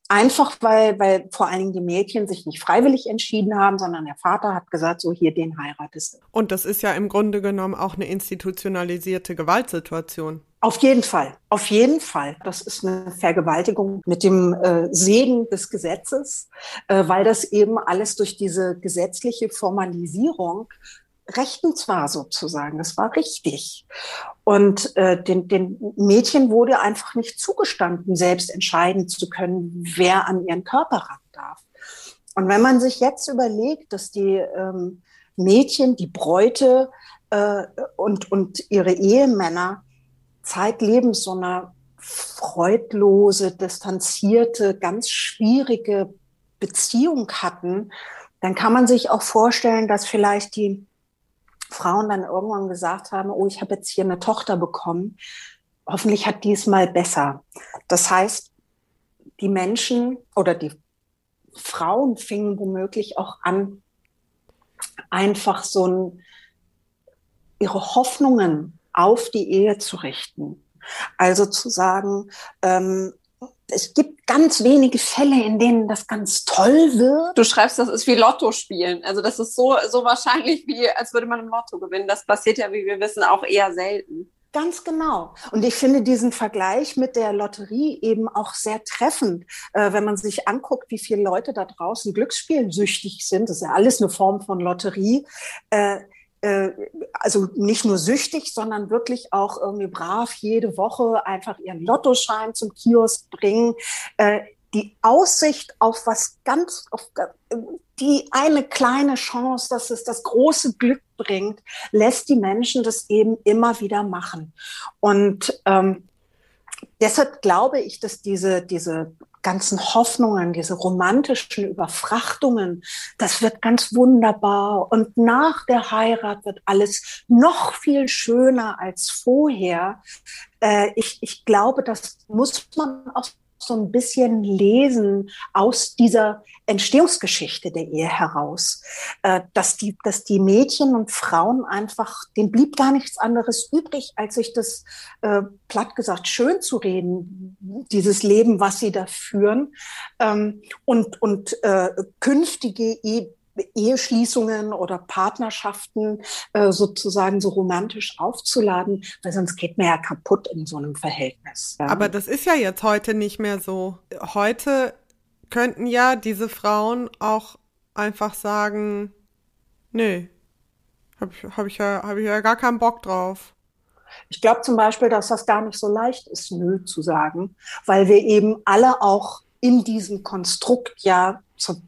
Einfach weil, weil vor allen Dingen die Mädchen sich nicht freiwillig entschieden haben, sondern der Vater hat gesagt, so hier, den heiratest du. Und das ist ja im Grunde genommen auch eine institutionalisierte Gewaltsituation. Auf jeden Fall, auf jeden Fall. Das ist eine Vergewaltigung mit dem äh, Segen des Gesetzes, äh, weil das eben alles durch diese gesetzliche Formalisierung rechtens war sozusagen. Das war richtig. Und äh, den, den Mädchen wurde einfach nicht zugestanden, selbst entscheiden zu können, wer an ihren Körper ran darf. Und wenn man sich jetzt überlegt, dass die ähm, Mädchen, die Bräute äh, und, und ihre Ehemänner zeitlebens so eine freudlose, distanzierte, ganz schwierige Beziehung hatten, dann kann man sich auch vorstellen, dass vielleicht die Frauen dann irgendwann gesagt haben, oh, ich habe jetzt hier eine Tochter bekommen. Hoffentlich hat diesmal besser. Das heißt, die Menschen oder die Frauen fingen womöglich auch an, einfach so ein, ihre Hoffnungen auf die Ehe zu richten. Also zu sagen, ähm, es gibt ganz wenige Fälle, in denen das ganz toll wird. Du schreibst, das ist wie Lotto spielen. Also das ist so, so wahrscheinlich wie, als würde man im Lotto gewinnen. Das passiert ja, wie wir wissen, auch eher selten. Ganz genau. Und ich finde diesen Vergleich mit der Lotterie eben auch sehr treffend, äh, wenn man sich anguckt, wie viele Leute da draußen glücksspielsüchtig sind. Das ist ja alles eine Form von Lotterie. Äh, also nicht nur süchtig, sondern wirklich auch irgendwie brav jede Woche einfach ihren Lottoschein zum Kiosk bringen. Äh, die Aussicht auf was ganz, auf die eine kleine Chance, dass es das große Glück bringt, lässt die Menschen das eben immer wieder machen. Und ähm, deshalb glaube ich, dass diese, diese ganzen Hoffnungen, diese romantischen Überfrachtungen, das wird ganz wunderbar. Und nach der Heirat wird alles noch viel schöner als vorher. Äh, ich, ich glaube, das muss man auch so ein bisschen lesen aus dieser Entstehungsgeschichte der Ehe heraus, äh, dass die, dass die Mädchen und Frauen einfach, denen blieb gar nichts anderes übrig, als sich das äh, platt gesagt schön zu reden, dieses Leben, was sie da führen ähm, und und äh, künftige e Eheschließungen oder Partnerschaften äh, sozusagen so romantisch aufzuladen, weil sonst geht man ja kaputt in so einem Verhältnis. Ja. Aber das ist ja jetzt heute nicht mehr so. Heute könnten ja diese Frauen auch einfach sagen, nee, habe ich, hab ich, ja, hab ich ja gar keinen Bock drauf. Ich glaube zum Beispiel, dass das gar nicht so leicht ist, nö zu sagen, weil wir eben alle auch in diesem Konstrukt ja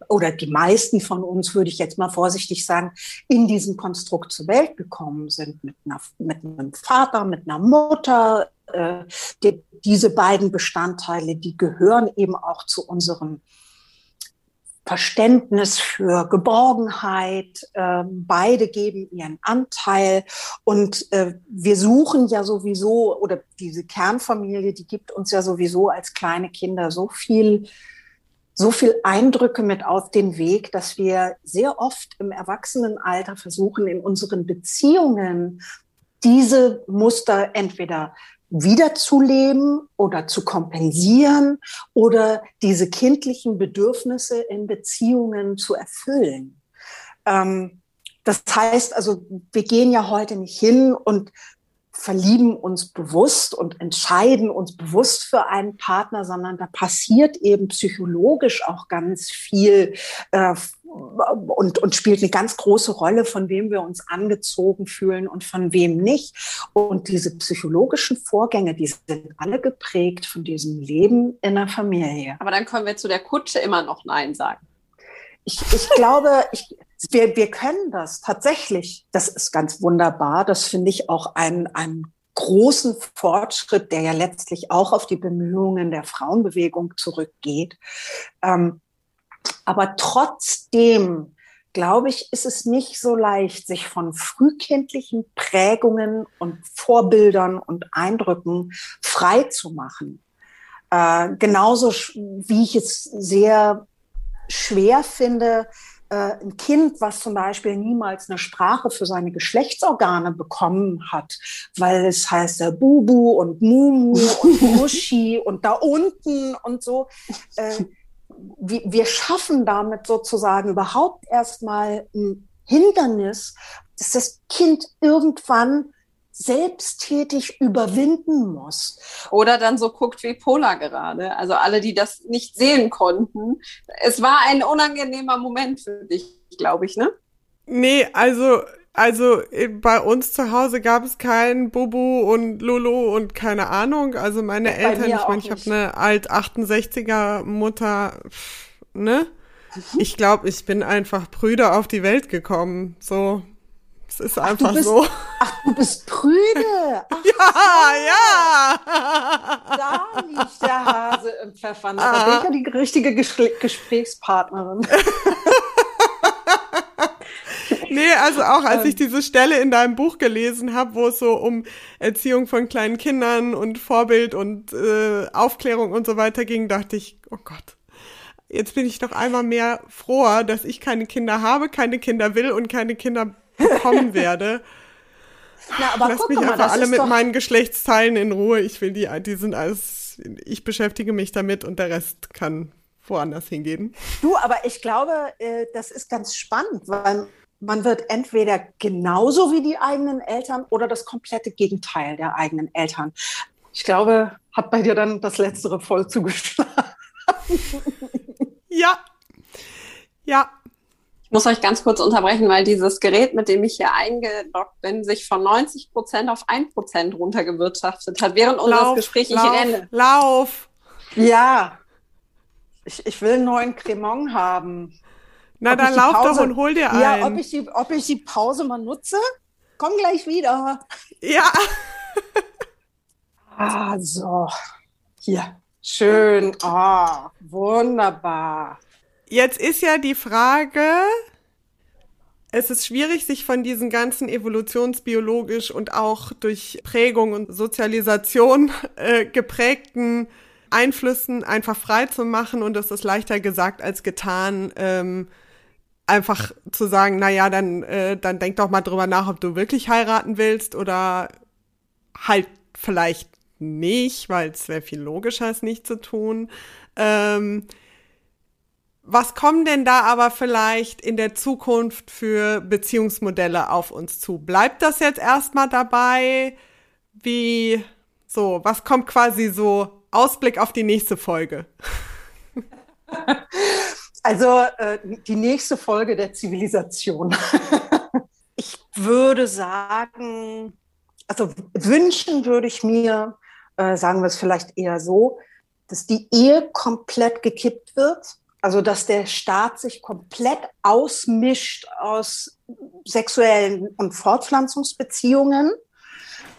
oder die meisten von uns, würde ich jetzt mal vorsichtig sagen, in diesem Konstrukt zur Welt gekommen sind, mit, einer, mit einem Vater, mit einer Mutter. Äh, die, diese beiden Bestandteile, die gehören eben auch zu unserem Verständnis für Geborgenheit. Äh, beide geben ihren Anteil und äh, wir suchen ja sowieso, oder diese Kernfamilie, die gibt uns ja sowieso als kleine Kinder so viel so viel Eindrücke mit auf den Weg, dass wir sehr oft im Erwachsenenalter versuchen, in unseren Beziehungen diese Muster entweder wiederzuleben oder zu kompensieren oder diese kindlichen Bedürfnisse in Beziehungen zu erfüllen. Ähm, das heißt also, wir gehen ja heute nicht hin und verlieben uns bewusst und entscheiden uns bewusst für einen Partner, sondern da passiert eben psychologisch auch ganz viel äh, und, und spielt eine ganz große Rolle, von wem wir uns angezogen fühlen und von wem nicht. Und diese psychologischen Vorgänge, die sind alle geprägt von diesem Leben in der Familie. Aber dann können wir zu der Kutsche immer noch Nein sagen. Ich, ich glaube, ich, wir, wir können das tatsächlich. Das ist ganz wunderbar. Das finde ich auch einen, einen großen Fortschritt, der ja letztlich auch auf die Bemühungen der Frauenbewegung zurückgeht. Ähm, aber trotzdem, glaube ich, ist es nicht so leicht, sich von frühkindlichen Prägungen und Vorbildern und Eindrücken frei zu machen. Äh, genauso wie ich es sehr schwer finde, ein Kind, was zum Beispiel niemals eine Sprache für seine Geschlechtsorgane bekommen hat, weil es heißt ja Bubu und Mumu und *laughs* Muschi und da unten und so. Äh, wir schaffen damit sozusagen überhaupt erstmal ein Hindernis, dass das Kind irgendwann selbsttätig überwinden muss. Oder dann so guckt wie Pola gerade. Also alle, die das nicht sehen konnten. Es war ein unangenehmer Moment für dich, glaube ich, ne? Nee, also, also äh, bei uns zu Hause gab es kein Bubu und Lolo und keine Ahnung. Also meine bei Eltern, ich meine, ich habe eine alt 68er Mutter, ne? Mhm. Ich glaube, ich bin einfach Brüder auf die Welt gekommen. So, es ist ach, einfach bist, so. Ach, du bist prüde. Ach, ja, so. ja. Da liegt der Hase im Pfeffer. Da bin ich ja die richtige Gesprächspartnerin. *laughs* nee, also auch als ich ähm. diese Stelle in deinem Buch gelesen habe, wo es so um Erziehung von kleinen Kindern und Vorbild und äh, Aufklärung und so weiter ging, dachte ich, oh Gott, jetzt bin ich doch einmal mehr froher, dass ich keine Kinder habe, keine Kinder will und keine Kinder bekommen werde. *laughs* Na, aber Lass mich mal, einfach alle mit meinen Geschlechtsteilen in Ruhe. Ich will die, die sind alles, ich beschäftige mich damit und der Rest kann woanders hingehen. Du, aber ich glaube, äh, das ist ganz spannend, weil man wird entweder genauso wie die eigenen Eltern oder das komplette Gegenteil der eigenen Eltern. Ich glaube, hat bei dir dann das Letztere voll zugeschlagen. ja. Ja, muss euch ganz kurz unterbrechen, weil dieses Gerät, mit dem ich hier eingeloggt bin, sich von 90 Prozent auf 1 Prozent runtergewirtschaftet hat während unseres Gesprächs. Ich lauf, renne. Lauf! Ja. Ich, ich will einen neuen Cremant haben. Na, dann lauf Pause, doch und hol dir einen. Ja, ob ich, die, ob ich die Pause mal nutze? Komm gleich wieder. Ja. ah, *laughs* so. Hier. Schön. Ah, oh, wunderbar. Jetzt ist ja die Frage, es ist schwierig, sich von diesen ganzen evolutionsbiologisch und auch durch Prägung und Sozialisation äh, geprägten Einflüssen einfach frei zu machen und es ist leichter gesagt als getan, ähm, einfach zu sagen, na ja, dann, äh, dann denk doch mal drüber nach, ob du wirklich heiraten willst oder halt vielleicht nicht, weil es wäre viel logischer, es nicht zu tun. Ähm, was kommen denn da aber vielleicht in der Zukunft für Beziehungsmodelle auf uns zu? Bleibt das jetzt erstmal dabei? Wie, so, was kommt quasi so Ausblick auf die nächste Folge? *laughs* Also äh, die nächste Folge der Zivilisation. *laughs* ich würde sagen, also wünschen würde ich mir, äh, sagen wir es vielleicht eher so, dass die Ehe komplett gekippt wird also, dass der Staat sich komplett ausmischt aus sexuellen und Fortpflanzungsbeziehungen,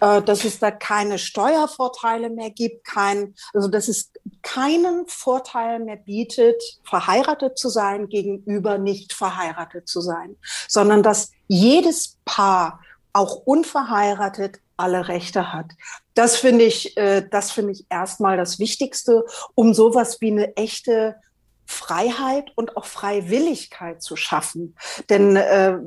äh, dass es da keine Steuervorteile mehr gibt, kein, also dass es keinen Vorteil mehr bietet, verheiratet zu sein gegenüber nicht verheiratet zu sein, sondern dass jedes Paar, auch unverheiratet, alle Rechte hat. Das finde ich, äh, das finde ich erstmal das Wichtigste, um sowas wie eine echte Freiheit und auch Freiwilligkeit zu schaffen. Denn äh,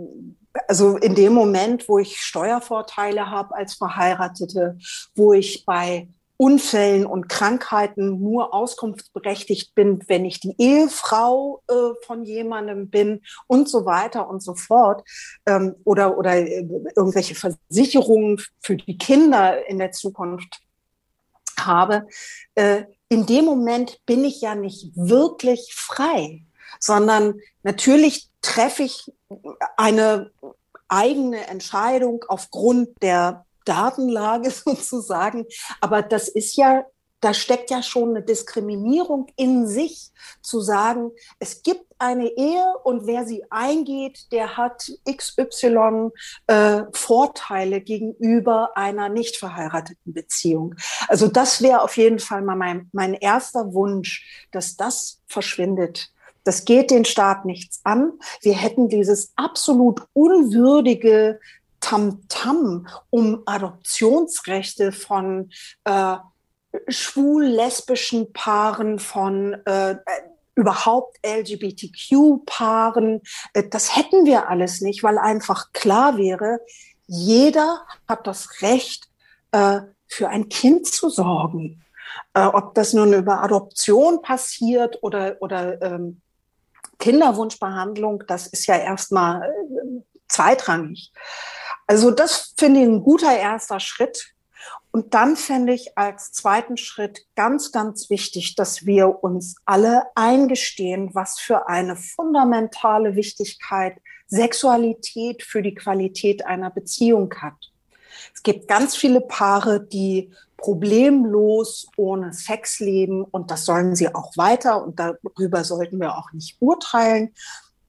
also in dem Moment, wo ich Steuervorteile habe als Verheiratete, wo ich bei Unfällen und Krankheiten nur auskunftsberechtigt bin, wenn ich die Ehefrau äh, von jemandem bin und so weiter und so fort. Ähm, oder, oder äh, irgendwelche Versicherungen für die Kinder in der Zukunft habe, äh, in dem Moment bin ich ja nicht wirklich frei, sondern natürlich treffe ich eine eigene Entscheidung aufgrund der Datenlage *laughs* sozusagen. Aber das ist ja da steckt ja schon eine Diskriminierung in sich, zu sagen, es gibt eine Ehe und wer sie eingeht, der hat XY äh, Vorteile gegenüber einer nicht verheirateten Beziehung. Also das wäre auf jeden Fall mal mein, mein erster Wunsch, dass das verschwindet. Das geht den Staat nichts an. Wir hätten dieses absolut unwürdige Tamtam -Tam um Adoptionsrechte von äh, schwul-lesbischen Paaren, von äh, überhaupt LGBTQ-Paaren. Äh, das hätten wir alles nicht, weil einfach klar wäre, jeder hat das Recht, äh, für ein Kind zu sorgen. Äh, ob das nun über Adoption passiert oder, oder ähm, Kinderwunschbehandlung, das ist ja erstmal äh, zweitrangig. Also das finde ich ein guter erster Schritt, und dann fände ich als zweiten Schritt ganz, ganz wichtig, dass wir uns alle eingestehen, was für eine fundamentale Wichtigkeit Sexualität für die Qualität einer Beziehung hat. Es gibt ganz viele Paare, die problemlos ohne Sex leben und das sollen sie auch weiter und darüber sollten wir auch nicht urteilen.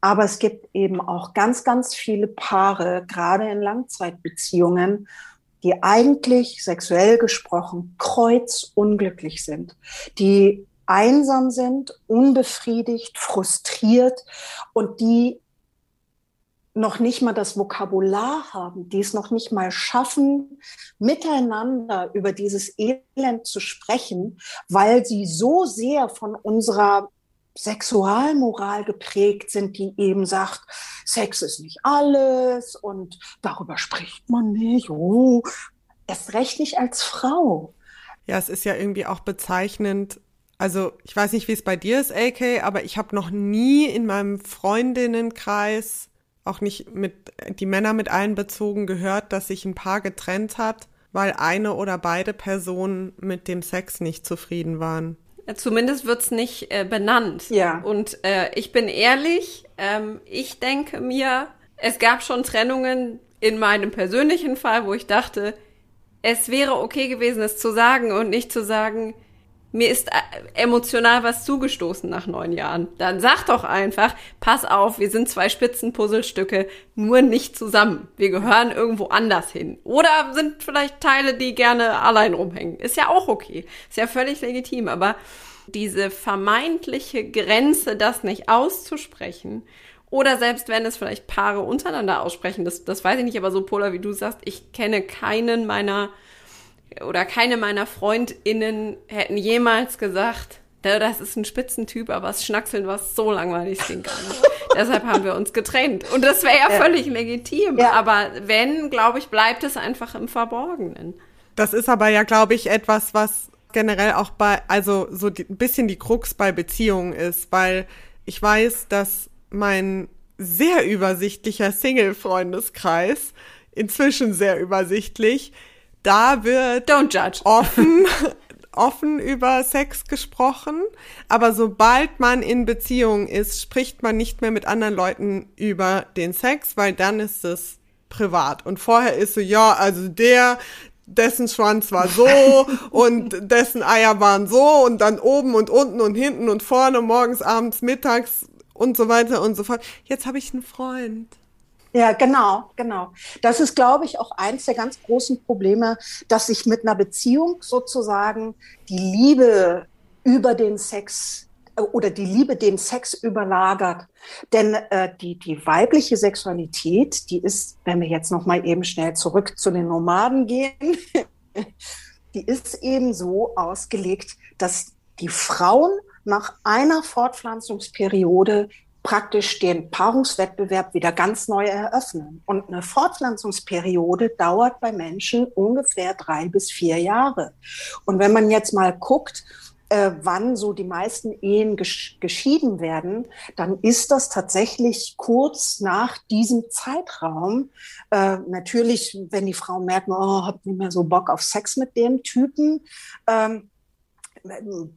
Aber es gibt eben auch ganz, ganz viele Paare, gerade in Langzeitbeziehungen, die eigentlich sexuell gesprochen kreuzunglücklich sind, die einsam sind, unbefriedigt, frustriert und die noch nicht mal das Vokabular haben, die es noch nicht mal schaffen, miteinander über dieses Elend zu sprechen, weil sie so sehr von unserer Sexualmoral geprägt sind, die eben sagt, Sex ist nicht alles und darüber spricht man nicht. Oh, erst recht nicht als Frau. Ja, es ist ja irgendwie auch bezeichnend. Also ich weiß nicht, wie es bei dir ist, AK, aber ich habe noch nie in meinem Freundinnenkreis, auch nicht mit die Männer mit einbezogen, gehört, dass sich ein Paar getrennt hat, weil eine oder beide Personen mit dem Sex nicht zufrieden waren. Zumindest wird's nicht äh, benannt. Ja. Und äh, ich bin ehrlich, ähm, ich denke mir, es gab schon Trennungen in meinem persönlichen Fall, wo ich dachte, es wäre okay gewesen, es zu sagen und nicht zu sagen, mir ist äh, emotional was zugestoßen nach neun Jahren. Dann sag doch einfach, pass auf, wir sind zwei Spitzenpuzzlestücke, nur nicht zusammen. Wir gehören irgendwo anders hin. Oder sind vielleicht Teile, die gerne allein rumhängen. Ist ja auch okay. Ist ja völlig legitim. Aber diese vermeintliche Grenze, das nicht auszusprechen, oder selbst wenn es vielleicht Paare untereinander aussprechen, das, das weiß ich nicht, aber so Polar, wie du sagst, ich kenne keinen meiner oder keine meiner FreundInnen hätten jemals gesagt, das ist ein Spitzentyp, aber das Schnackseln war so langweilig, das ging gar nicht. *laughs* Deshalb haben wir uns getrennt. Und das wäre ja, ja, völlig legitim. Ja. Aber wenn, glaube ich, bleibt es einfach im Verborgenen. Das ist aber ja, glaube ich, etwas, was generell auch bei, also so die, ein bisschen die Krux bei Beziehungen ist, weil ich weiß, dass mein sehr übersichtlicher Single-Freundeskreis, inzwischen sehr übersichtlich, da wird Don't judge. offen, *laughs* offen über Sex gesprochen, aber sobald man in Beziehung ist, spricht man nicht mehr mit anderen Leuten über den Sex, weil dann ist es privat. Und vorher ist so, ja, also der, dessen Schwanz war so *laughs* und dessen Eier waren so und dann oben und unten und hinten und vorne, morgens, abends, mittags und so weiter und so fort. Jetzt habe ich einen Freund. Ja, genau, genau. Das ist, glaube ich, auch eins der ganz großen Probleme, dass sich mit einer Beziehung sozusagen die Liebe über den Sex äh, oder die Liebe den Sex überlagert. Denn äh, die, die weibliche Sexualität, die ist, wenn wir jetzt noch mal eben schnell zurück zu den Nomaden gehen, *laughs* die ist eben so ausgelegt, dass die Frauen nach einer Fortpflanzungsperiode praktisch den Paarungswettbewerb wieder ganz neu eröffnen. Und eine Fortpflanzungsperiode dauert bei Menschen ungefähr drei bis vier Jahre. Und wenn man jetzt mal guckt, äh, wann so die meisten Ehen gesch geschieden werden, dann ist das tatsächlich kurz nach diesem Zeitraum. Äh, natürlich, wenn die Frauen merken, oh, hab nicht mehr so Bock auf Sex mit dem Typen, ähm,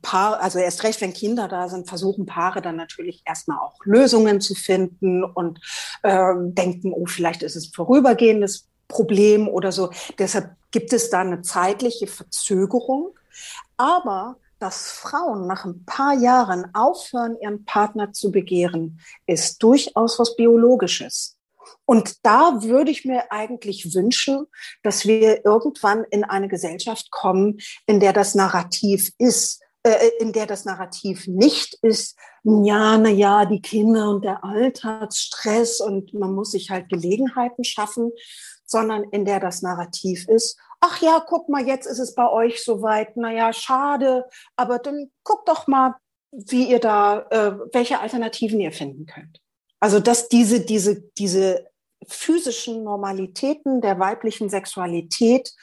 Paar, also erst recht, wenn Kinder da sind, versuchen Paare dann natürlich erstmal auch Lösungen zu finden und äh, denken, oh, vielleicht ist es ein vorübergehendes Problem oder so. Deshalb gibt es da eine zeitliche Verzögerung. Aber dass Frauen nach ein paar Jahren aufhören, ihren Partner zu begehren, ist durchaus was Biologisches. Und da würde ich mir eigentlich wünschen, dass wir irgendwann in eine Gesellschaft kommen, in der das Narrativ ist, äh, in der das Narrativ nicht ist, ja, na ja, die Kinder und der Alltagsstress und man muss sich halt Gelegenheiten schaffen, sondern in der das Narrativ ist, ach ja, guck mal, jetzt ist es bei euch soweit, na ja, schade, aber dann guck doch mal, wie ihr da, äh, welche Alternativen ihr finden könnt. Also dass diese, diese, diese physischen Normalitäten der weiblichen Sexualität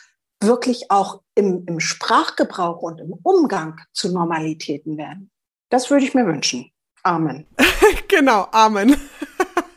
wirklich auch im, im Sprachgebrauch und im Umgang zu Normalitäten werden. Das würde ich mir wünschen. Amen. *laughs* genau, Amen.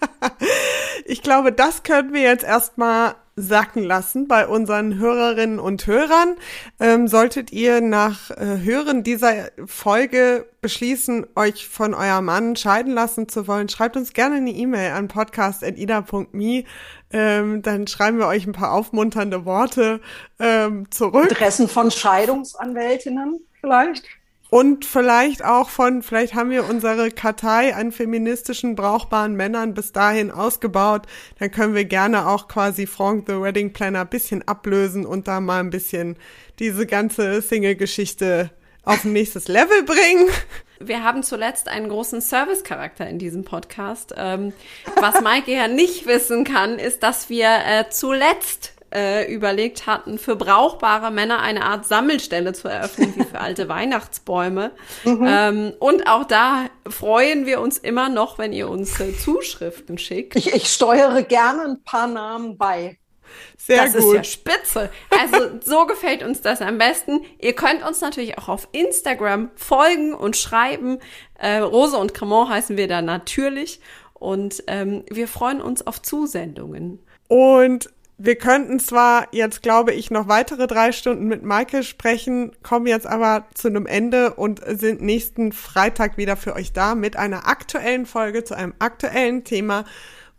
*laughs* ich glaube, das können wir jetzt erstmal sacken lassen bei unseren Hörerinnen und Hörern. Ähm, solltet ihr nach äh, Hören dieser Folge beschließen, euch von eurem Mann scheiden lassen zu wollen, schreibt uns gerne eine E-Mail an podcast.ida.me. Ähm, dann schreiben wir euch ein paar aufmunternde Worte ähm, zurück. Adressen von Scheidungsanwältinnen vielleicht? Und vielleicht auch von, vielleicht haben wir unsere Kartei an feministischen, brauchbaren Männern bis dahin ausgebaut. Dann können wir gerne auch quasi Frank the Wedding Planner bisschen ablösen und da mal ein bisschen diese ganze Single-Geschichte auf ein nächstes Level bringen. Wir haben zuletzt einen großen Service-Charakter in diesem Podcast. Ähm, was Maike ja nicht wissen kann, ist, dass wir äh, zuletzt äh, überlegt hatten, für brauchbare Männer eine Art Sammelstelle zu eröffnen, wie für alte *laughs* Weihnachtsbäume. Mhm. Ähm, und auch da freuen wir uns immer noch, wenn ihr uns äh, Zuschriften schickt. Ich, ich steuere gerne ein paar Namen bei. Sehr das gut. ist ja spitze. Also so *laughs* gefällt uns das am besten. Ihr könnt uns natürlich auch auf Instagram folgen und schreiben. Äh, Rose und Cremant heißen wir da natürlich. Und ähm, wir freuen uns auf Zusendungen. Und wir könnten zwar jetzt, glaube ich, noch weitere drei Stunden mit Maike sprechen, kommen jetzt aber zu einem Ende und sind nächsten Freitag wieder für euch da mit einer aktuellen Folge zu einem aktuellen Thema.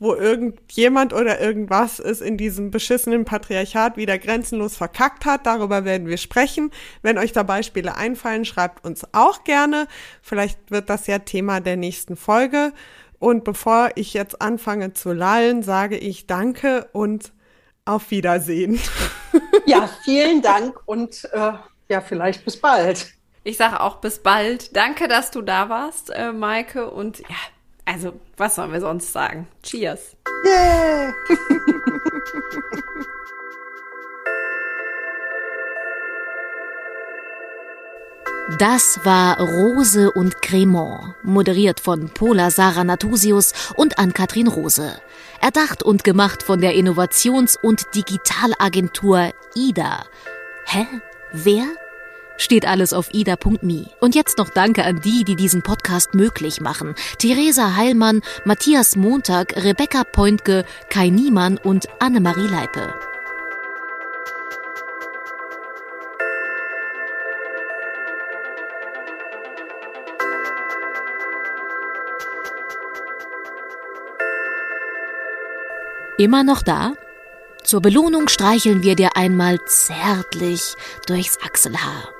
wo irgendjemand oder irgendwas es in diesem beschissenen Patriarchat wieder grenzenlos verkackt hat. Darüber werden wir sprechen. Wenn euch da Beispiele einfallen, schreibt uns auch gerne. Vielleicht wird das ja Thema der nächsten Folge. Und bevor ich jetzt anfange zu lallen, sage ich Danke und auf Wiedersehen. Ja, vielen Dank und äh, ja, vielleicht bis bald. Ich sage auch bis bald. Danke, dass du da warst, äh, Maike. Und ja, also, was sollen wir sonst sagen? Cheers. Yeah. *laughs* Das war Rose und Cremant, moderiert von Pola Sarah Natusius und Ann-Kathrin Rose. Erdacht und gemacht von der Innovations- und Digitalagentur IDA. Hä? Wer? Steht alles auf ida.me. Und jetzt noch Danke an die, die diesen Podcast möglich machen. Theresa Heilmann, Matthias Montag, Rebecca Pointke, Kai Niemann und Annemarie Leipe. Immer noch da? Zur Belohnung streicheln wir dir einmal zärtlich durchs Achselhaar.